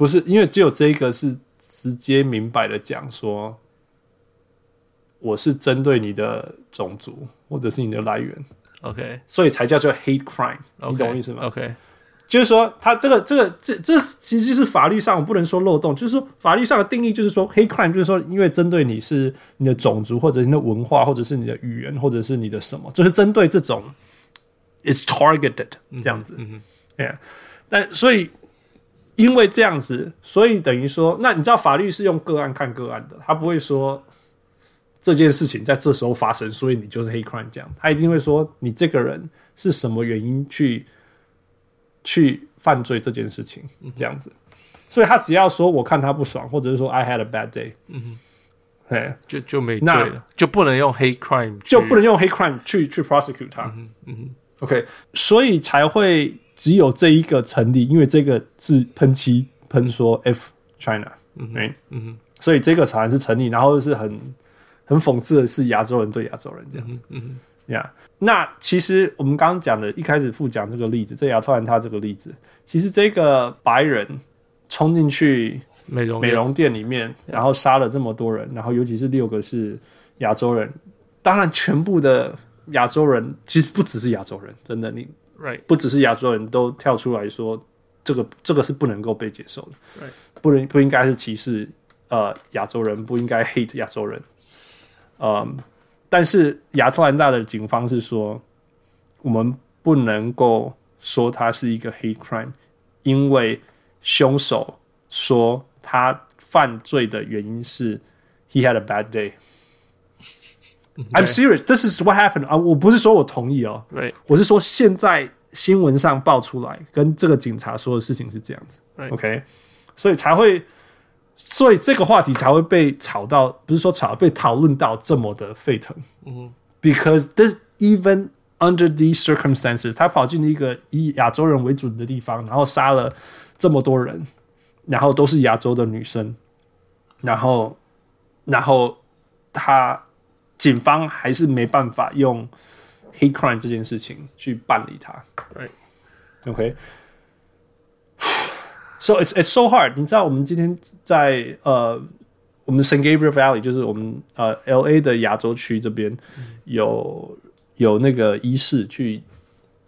不是，因为只有这一个是直接明白的讲说。我是针对你的种族或者是你的来源，OK，所以才叫做 hate crime，你懂我意思吗？OK，就是说，他这个这个这这其实是法律上我不能说漏洞，就是说法律上的定义就是说 hate crime 就是说因为针对你是你的种族或者你的文化或者是你的语言或者是你的什么，就是针对这种 is targeted 这样子，嗯嗯，对啊，但所以因为这样子，所以等于说，那你知道法律是用个案看个案的，他不会说。这件事情在这时候发生，所以你就是 hate crime 这样，他一定会说你这个人是什么原因去去犯罪这件事情这样子，所以他只要说我看他不爽，或者是说 I had a bad day，嗯哼，哎，就就没罪了，就不能用 hate crime，就不能用 hate crime 去去 prosecute 他，嗯哼，OK，所以才会只有这一个成立，因为这个是喷漆喷说 F China，嗯哼，嗯哼，所以这个才是成立，然后是很。很讽刺的是，亚洲人对亚洲人这样子，嗯嗯呀。那其实我们刚刚讲的，一开始副讲这个例子，这亚特兰他这个例子，其实这个白人冲进去美容美容店里面，然后杀了这么多人，然后尤其是六个是亚洲人，当然全部的亚洲人其实不只是亚洲人，真的，你 right 不只是亚洲人都跳出来说，这个这个是不能够被接受的，不能不应该是歧视呃亚洲人，不应该 hate 亚洲人。嗯，但是亚特兰大的警方是说，我们不能够说他是一个 hate crime，因为凶手说他犯罪的原因是 he had a bad day。I'm serious, this is what happened. 啊！我不是说我同意哦，对，我是说现在新闻上爆出来跟这个警察说的事情是这样子，OK，所以才会。所以这个话题才会被炒到，不是说炒，被讨论到这么的沸腾。嗯，because this even under these circumstances，他跑进了一个以亚洲人为主的地方，然后杀了这么多人，然后都是亚洲的女生，然后，然后他警方还是没办法用 hate crime 这件事情去办理他。对，OK。So it's it's so hard。你知道我们今天在呃，我们 San Gabriel Valley，就是我们呃 LA 的亚洲区这边有有那个仪式去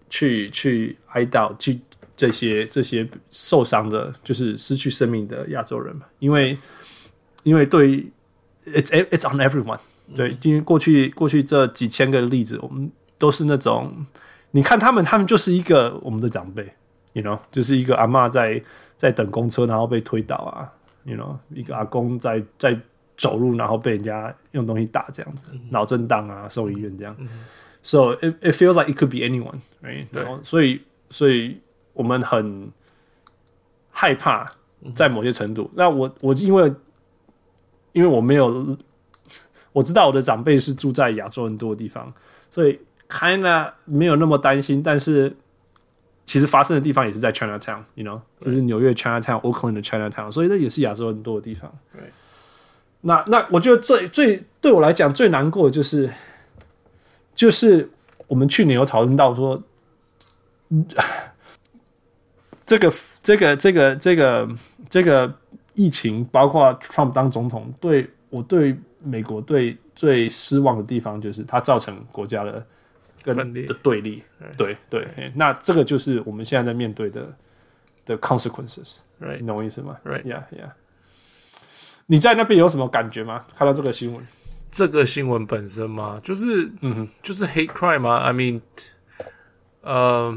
去去哀悼，去这些这些受伤的，就是失去生命的亚洲人嘛。因为因为对，it's it's on everyone。对，因为过去过去这几千个例子，我们都是那种，你看他们，他们就是一个我们的长辈。You know，就是一个阿嬷在在等公车，然后被推倒啊。You know，一个阿公在在走路，然后被人家用东西打这样子，脑震荡啊，送医院这样。So it it feels like it could be anyone, right？对，所以所以我们很害怕，在某些程度。嗯、那我我因为因为我没有我知道我的长辈是住在亚洲人多的地方，所以 kinda 没有那么担心。但是其实发生的地方也是在 Chinatown，you know，就是纽约 Chinatown，Oakland 的 Chinatown，所以这也是亚洲人多的地方。对，那那我觉得最最对我来讲最难过的就是。就是我们去年有讨论到说，这个这个这个这个这个疫情，包括 Trump 当总统，对我对美国对最失望的地方，就是它造成国家的跟的对立。对对，那这个就是我们现在在面对的的 consequences。你懂我意思吗？Right，yeah yeah。你在那边有什么感觉吗？看到这个新闻？这个新闻本身吗，就是，嗯，就是 hate crime 吗。I mean，呃、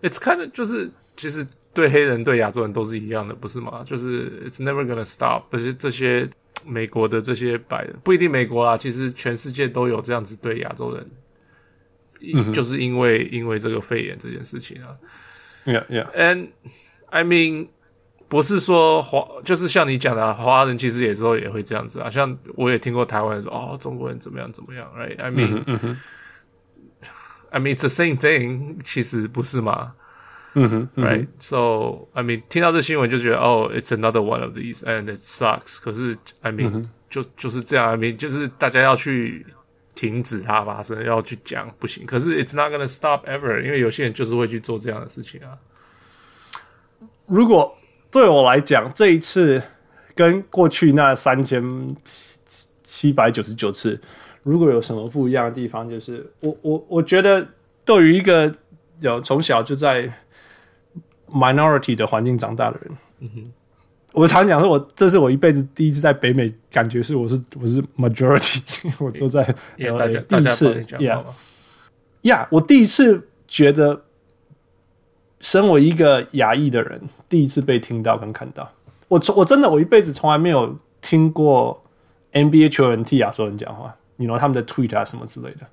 uh,，it's kind of 就是其实对黑人对亚洲人都是一样的，不是吗？就是 it's never gonna stop。不是这些美国的这些白人不一定美国啦，其实全世界都有这样子对亚洲人，嗯、就是因为因为这个肺炎这件事情啊。Yeah, yeah. And I mean. 不是说华，就是像你讲的、啊，华人其实有时候也会这样子啊。像我也听过台湾人说，哦，中国人怎么样怎么样，right？I mean，、嗯嗯、I mean it's the same thing，其实不是吗？嗯哼，嗯哼，right？So I mean，听到这新闻就觉得，哦，it's another one of these，and it sucks。可是，I mean，、嗯、就就是这样，I mean，就是大家要去停止它发生，要去讲不行。可是，it's not gonna stop ever，因为有些人就是会去做这样的事情啊。如果对我来讲，这一次跟过去那三千七百九十九次，如果有什么不一样的地方，就是我我我觉得，对于一个有从小就在 minority 的环境长大的人，嗯哼，我常讲说，我这是我一辈子第一次在北美，感觉是我是我是 majority，我坐在呃第一次，yeah。Yeah，我第一次觉得。身为一个亚裔的人，第一次被听到跟看到，我从我真的我一辈子从来没有听过 NBA 球员替亚洲人讲话，你 you know 他们的 tweet 啊什么之类的，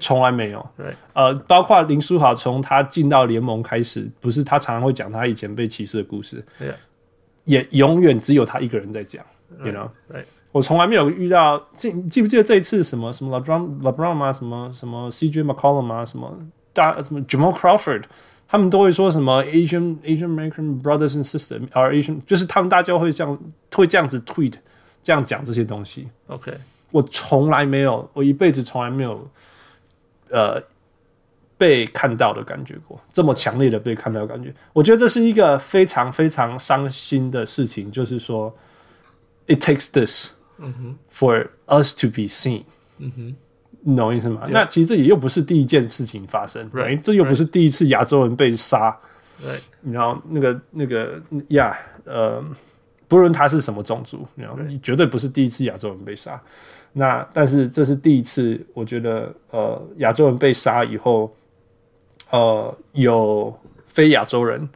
从.来没有。呃，包括林书豪从他进到联盟开始，不是他常常会讲他以前被歧视的故事.也永远只有他一个人在讲，you know，Right. 我从来没有遇到，记记不记得这一次什么什么 LeBron LeBron 啊，什么什么 CJ McCollum 啊，什么大什么 Jamal Crawford。他们都会说什么 Asian Asian American brothers and sisters，or Asian，就是他们大家会这样会这样子 tweet，这样讲这些东西。OK，我从来没有，我一辈子从来没有，呃，被看到的感觉过，这么强烈的被看到的感觉。我觉得这是一个非常非常伤心的事情，就是说，it takes this，，for us to be seen，嗯哼。你懂我意思吗.那其实这也又不是第一件事情发生，right？这又不是第一次亚洲人被杀，right？然后那个那个呀，呃，不论他是什么种族，你知道，绝对不是第一次亚洲人被杀。那但是这是第一次，我觉得呃，亚洲人被杀以后，呃，有非亚洲人，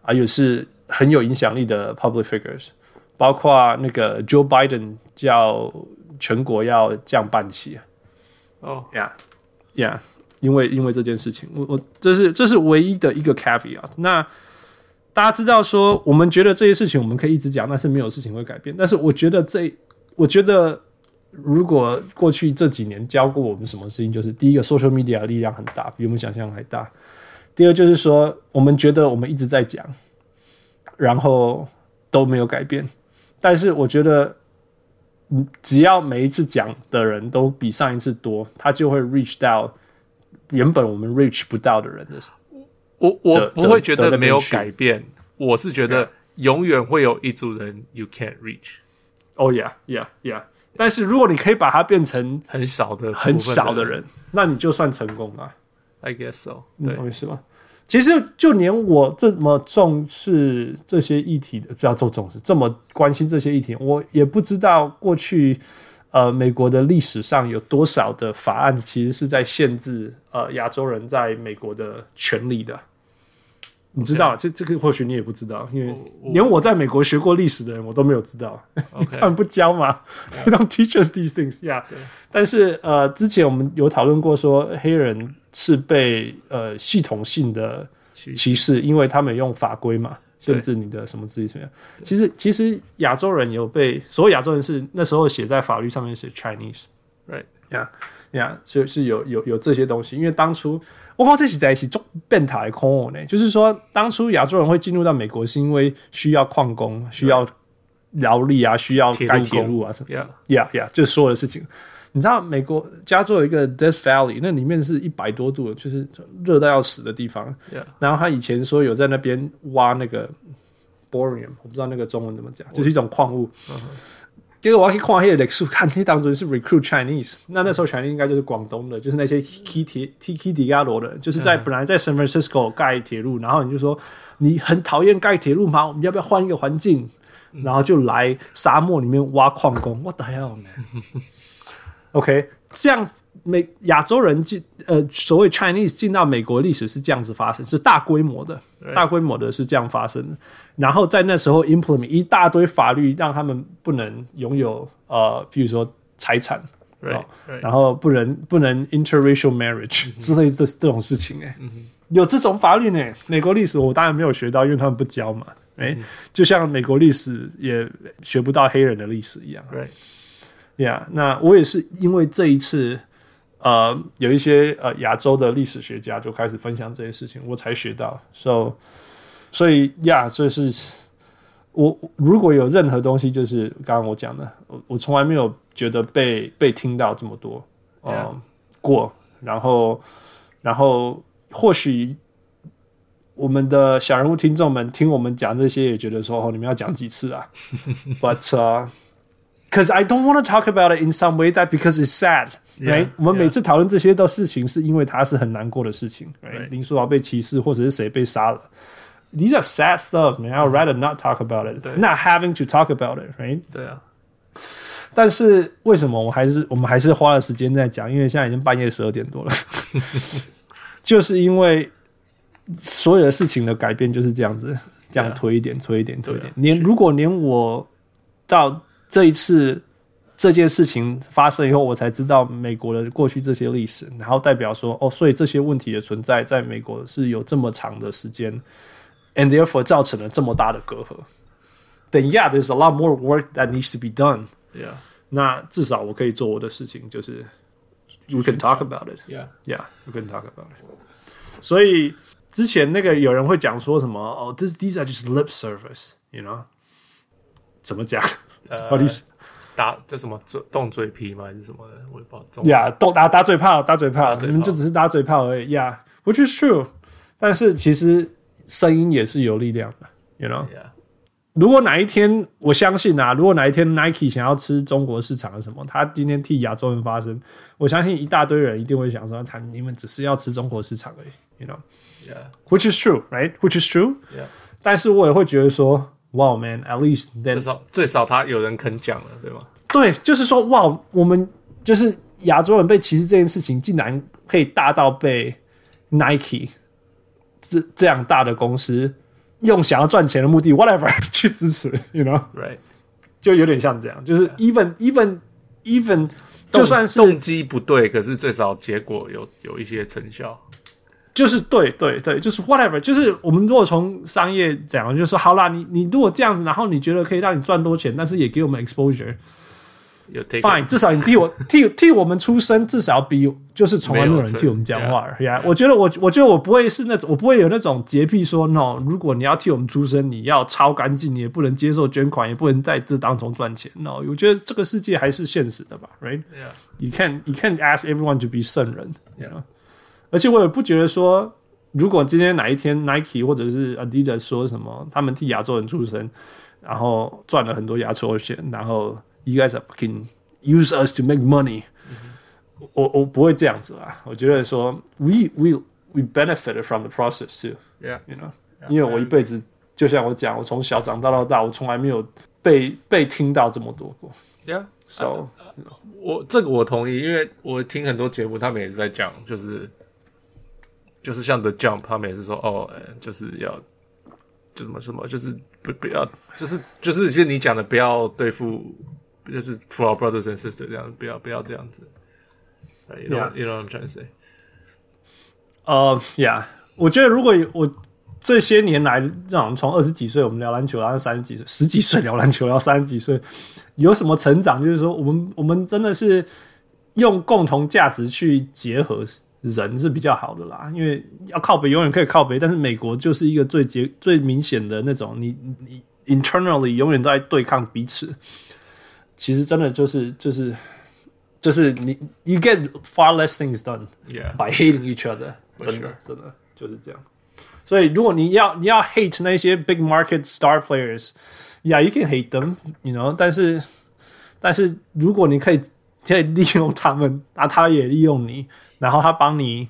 还有是很有影响力的 public figures，包括那个 Joe Biden 叫全国要降半旗。哦，Yeah，Yeah，因为因为这件事情，我我这是这是唯一的一个 caveat。那大家知道说，我们觉得这些事情我们可以一直讲，但是没有事情会改变。但是我觉得这，我觉得如果过去这几年教过我们什么事情，就是第一个，social media 的力量很大，比我们想象还大。第二就是说，我们觉得我们一直在讲，然后都没有改变。但是我觉得。只要每一次讲的人都比上一次多，他就会 reach 到原本我们 reach 不到的人的。我我不会觉得没有改变，我是觉得永远会有一组人 you can't reach。Oh yeah, yeah, yeah。但是如果你可以把它变成很少的很少的人，那你就算成功了。I guess so。对，是吗？其实，就连我这么重视这些议题的，不要做重视，这么关心这些议题，我也不知道过去，呃，美国的历史上有多少的法案其实是在限制呃亚洲人在美国的权利的。你知道，这这个或许你也不知道，因为连我在美国学过历史的人，我都没有知道。他们不教吗？They don't teach us these things. Yeah. 但是呃，之前我们有讨论过，说黑人是被呃系统性的歧视，因为他们用法规嘛，限制你的什么自己什么样。其实其实亚洲人有被，所有亚洲人是那时候写在法律上面写 Chinese. 呀，所以是有有有这些东西，因为当初我靠，这起在一起做变态空呢，就是说当初亚洲人会进入到美国，是因为需要矿工、需要劳力啊，需要盖铁路啊什么。呀呀呀，就所有的事情。你知道美国加州有一个 Death Valley，那里面是一百多度，就是热到要死的地方。然后他以前说有在那边挖那个 Borium，我不知道那个中文怎么讲，就是一种矿物。Uh huh. 结果我要去看那个历史，看那当中是 recruit Chinese，那那时候 Chinese 应该就是广东的，就是那些 T T T T 迪亚罗的，就是在本来在 San Francisco 盖铁路，然后你就说你很讨厌盖铁路吗？我们要不要换一个环境？然后就来沙漠里面挖矿工。What the hell man？OK，这样美亚洲人进呃所谓 Chinese 进到美国历史是这样子发生，是大规模的，大规模的是这样发生的。然后在那时候 implement 一大堆法律，让他们不能拥有呃，比如说财产，right, right. 然后不能不能 interracial marriage 之类这这种事情，哎、有这种法律呢。美国历史我当然没有学到，因为他们不教嘛，哎、就像美国历史也学不到黑人的历史一样，right，yeah。那我也是因为这一次，呃，有一些呃亚洲的历史学家就开始分享这些事情，我才学到，so。所以呀，这是我如果有任何东西，就是刚刚我讲的，我我从来没有觉得被被听到这么多，嗯 Yeah. 过，然后然后或许我们的小人物听众们听我们讲这些，也觉得说哦，你们要讲几次啊？But because、uh, I don't want to talk about it in some way that because it's sad, right? Yeah, 我们每次讨论这些的事情，是因为它是很难过的事情，right? 林书豪被歧视，或者是谁被杀了。These are sad stuff, man. I'd rather not talk about it. 对 Not having to talk about it, right? 对啊。但是为什么我还是我们还是花了时间在讲？因为现在已经半夜十二点多了，就是因为所有的事情的改变就是这样子，这样推一点，推一点，推一点。连如果连我到这一次这件事情发生以后，我才知道美国的过去这些历史，然后代表说哦，所以这些问题的存在在美国是有这么长的时间。And therefore 造成了这么大的隔阂。Then yeah, there's a lot more work that needs to be done. Yeah. 那至少我可以做我的事情，就是 we can talk about it. Yeah. Yeah, we can talk about it. 所以之前那个有人会讲说什么哦，this these are just lip service, you know？怎么讲？ 呃，uh, 打这什么嘴动嘴皮吗？还是什么的？我也不知道。Yeah，动打打嘴炮，打嘴炮，你们就只是打嘴炮而已。Yeah, which is true. 但是其实。声音也是有力量的，you know。Yeah. 如果哪一天，我相信啊，如果哪一天 Nike 想要吃中国市场的什么，他今天替亚洲人发声，我相信一大堆人一定会想说，他你们只是要吃中国市场而已，you know。Yeah. Which is true, right? Which is true. Yeah. 但是我也会觉得说，哇，man，at least then, 至少最少他有人肯讲了，对吗？对，就是说，哇，我们就是亚洲人被歧视这件事情，竟然可以大到被 Nike。这这样大的公司用想要赚钱的目的，whatever 去支持，you know，right，就有点像这样，就是 even even even 就算是动机不对，可是最少结果有有一些成效，就是对对对，就是 whatever，就是我们如果从商业讲，就是说好啦，你你如果这样子，然后你觉得可以让你赚多钱，但是也给我们 exposure。有 Fine，至少你替我替替我们出声，至少比就是从来没有人替我们讲话。呀，我觉得我我觉得我不会是那种，我不会有那种洁癖说，no，如果你要替我们出声，你要超干净，你也不能接受捐款，也不能在这当中赚钱。no，我觉得这个世界还是现实的吧，right？You can't you can't ask everyone to be 圣人，you know？而且我也不觉得说，如果今天哪一天 Nike 或者是 Adidas 说什么，他们替亚洲人出声，然后赚了很多亚洲钱，然后。You guys are can use us to make money、嗯。我我不会这样子啊！我觉得说，we we we benefited from the process too。Yeah，you know，因为我一辈子就像我讲，我从小长大到大，我从来没有被被听到这么多过。Yeah，so 我这个我同意，因为我听很多节目，他们也是在讲，就是就是像 The Jump，他们也是说哦，就是要就什么什么，就是不不要，就是就是就你讲的，不要对付，就是 for our brothers and sisters 这样，不要不要这样子。You know, you know what I'm trying to say？呃、uh,，Yeah，我觉得如果我这些年来这种从二十几岁我们聊篮球，然后三十几岁、十几岁聊篮球，然后三十几岁有什么成长？就是说，我们我们真的是用共同价值去结合人是比较好的啦。因为要靠北永远可以靠北，但是美国就是一个最结最明显的那种，你你 internally 永远都在对抗彼此。其实真的就是就是。就是你，you get far less things done by hating each other。真的，真的就是这样。所以，如果你要你要 hate 那些 big market star players，yeah，you can hate them，you know。但是，但是如果你可以可以利用他们，啊，他也利用你，然后他帮你，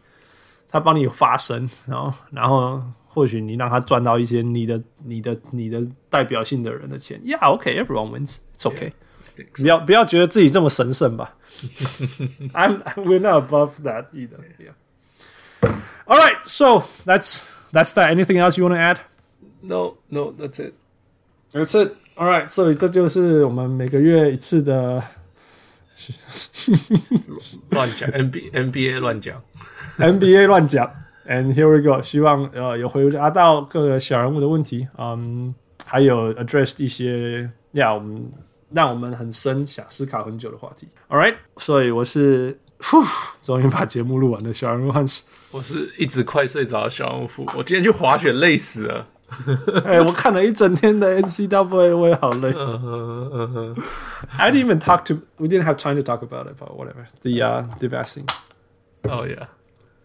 他帮你有发声，然后，然后或许你让他赚到一些你的、你的、你的代表性的人的钱，yeah，OK，everyone wins，it's okay。不要不要觉得自己这么神圣吧。I'm we're not above that either. Yeah. All right, so that's that's that. Anything else you want to add? No, no, that's it. That's it. All right, 所以这就是我们每个月一次的 乱讲 NBA NBA 乱讲 NBA 乱讲。And here we go. 希望呃有回答到各个小人物的问题，嗯，还有 address 一些呀我们。让我们很深想思考很久的话题。All right，所以我是，呼，终于把节目录完了。小人物汉斯，我是一直快睡着的小人物。我今天去滑雪累死了。哎、欸，我看了一整天的 NCAA，我也好累。Uh -huh, uh -huh. I didn't even talk to. We didn't have time to talk about it, but whatever. The uh, the vaccine. Oh yeah,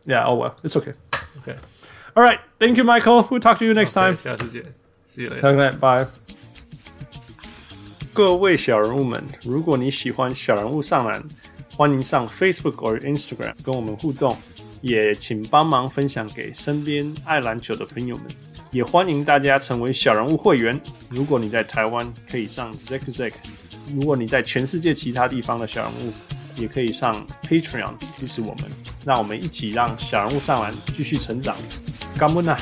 yeah. Oh well, it's okay. Okay. All right. Thank you, Michael. We'll talk to you next okay, time. 下次见。See you later. Okay, bye. 各位小人物们，如果你喜欢小人物上篮，欢迎上 Facebook 或 Instagram 跟我们互动，也请帮忙分享给身边爱篮球的朋友们。 也欢迎大家成为小人物会员。如果你在台湾，可以上 Zack Zack；如果你在全世界其他地方的小人物，也可以上 Patreon 支持我们。让我们一起让小人物上篮继续成长。干不呢？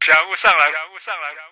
小人物上来，小人物上来。